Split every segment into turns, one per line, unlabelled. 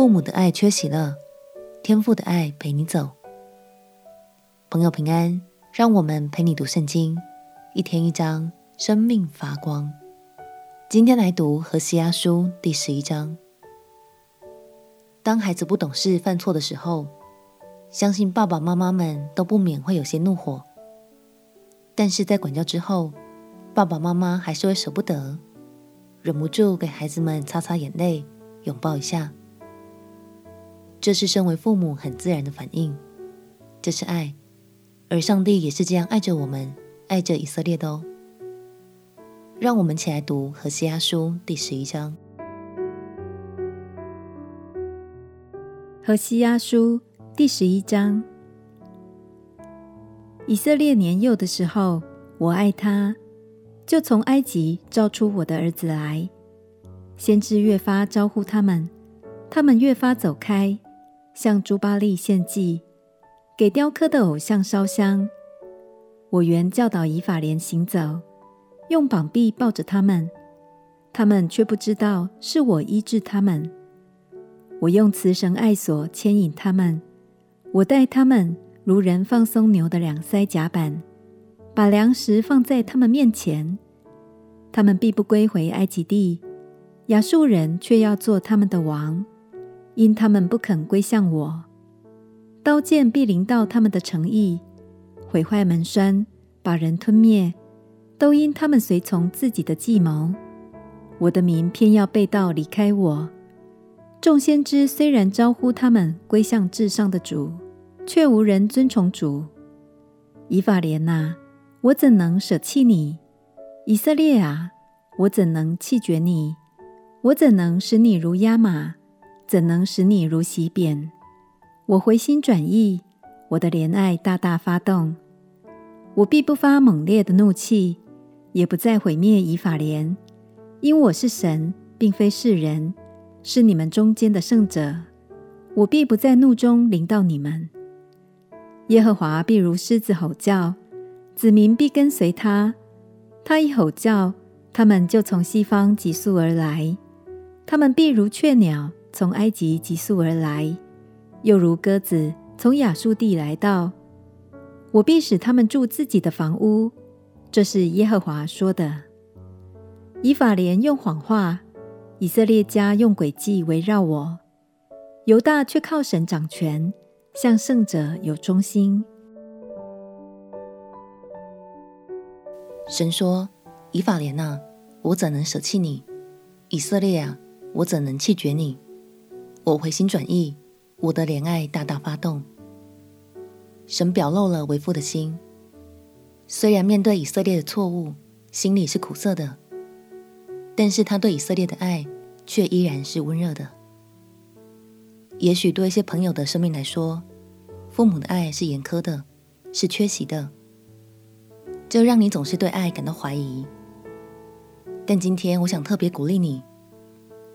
父母的爱缺席了，天父的爱陪你走。朋友平安，让我们陪你读圣经，一天一章，生命发光。今天来读何西阿书第十一章。当孩子不懂事、犯错的时候，相信爸爸妈妈们都不免会有些怒火。但是在管教之后，爸爸妈妈还是会舍不得，忍不住给孩子们擦擦眼泪，拥抱一下。这是身为父母很自然的反应，这是爱，而上帝也是这样爱着我们，爱着以色列的哦。让我们起来读何西阿书第十一章。
何西阿书第十一章。以色列年幼的时候，我爱他，就从埃及召出我的儿子来。先知越发招呼他们，他们越发走开，向朱巴利献祭，给雕刻的偶像烧香。我原教导以法莲行走，用膀臂抱着他们，他们却不知道是我医治他们。我用慈绳爱索牵引他们，我带他们。如人放松牛的两腮甲板，把粮食放在他们面前，他们必不归回埃及地。亚述人却要做他们的王，因他们不肯归向我。刀剑必临到他们的城邑，毁坏门闩，把人吞灭，都因他们随从自己的计谋。我的民偏要背道离开我。众先知虽然招呼他们归向至上的主。却无人尊崇主。以法莲哪，我怎能舍弃你？以色列啊，我怎能弃绝你？我怎能使你如押玛？怎能使你如洗扁？我回心转意，我的怜爱大大发动。我必不发猛烈的怒气，也不再毁灭以法莲，因我是神，并非世人，是你们中间的圣者。我必不在怒中临到你们。耶和华必如狮子吼叫，子民必跟随他。他一吼叫，他们就从西方急速而来。他们必如雀鸟从埃及急速而来，又如鸽子从亚述地来到。我必使他们住自己的房屋。这是耶和华说的。以法莲用谎话，以色列家用诡计围绕我，犹大却靠神掌权。向圣者有忠心。
神说：“以法莲啊，我怎能舍弃你？以色列啊，我怎能弃绝你？我回心转意，我的怜爱大大发动。”神表露了为父的心。虽然面对以色列的错误，心里是苦涩的，但是他对以色列的爱却依然是温热的。也许对一些朋友的生命来说，父母的爱是严苛的，是缺席的，这让你总是对爱感到怀疑。但今天我想特别鼓励你，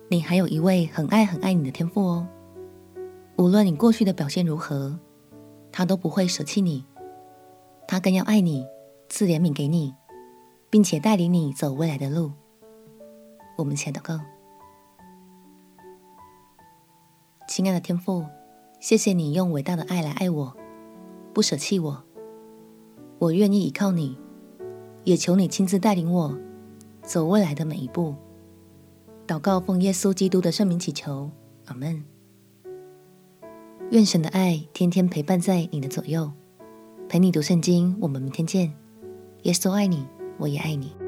你还有一位很爱很爱你的天父哦。无论你过去的表现如何，他都不会舍弃你，他更要爱你，赐怜悯给你，并且带领你走未来的路。我们且祷告。亲爱的天父，谢谢你用伟大的爱来爱我，不舍弃我。我愿意依靠你，也求你亲自带领我走未来的每一步。祷告奉耶稣基督的圣名祈求，阿门。愿神的爱天天陪伴在你的左右，陪你读圣经。我们明天见。耶稣爱你，我也爱你。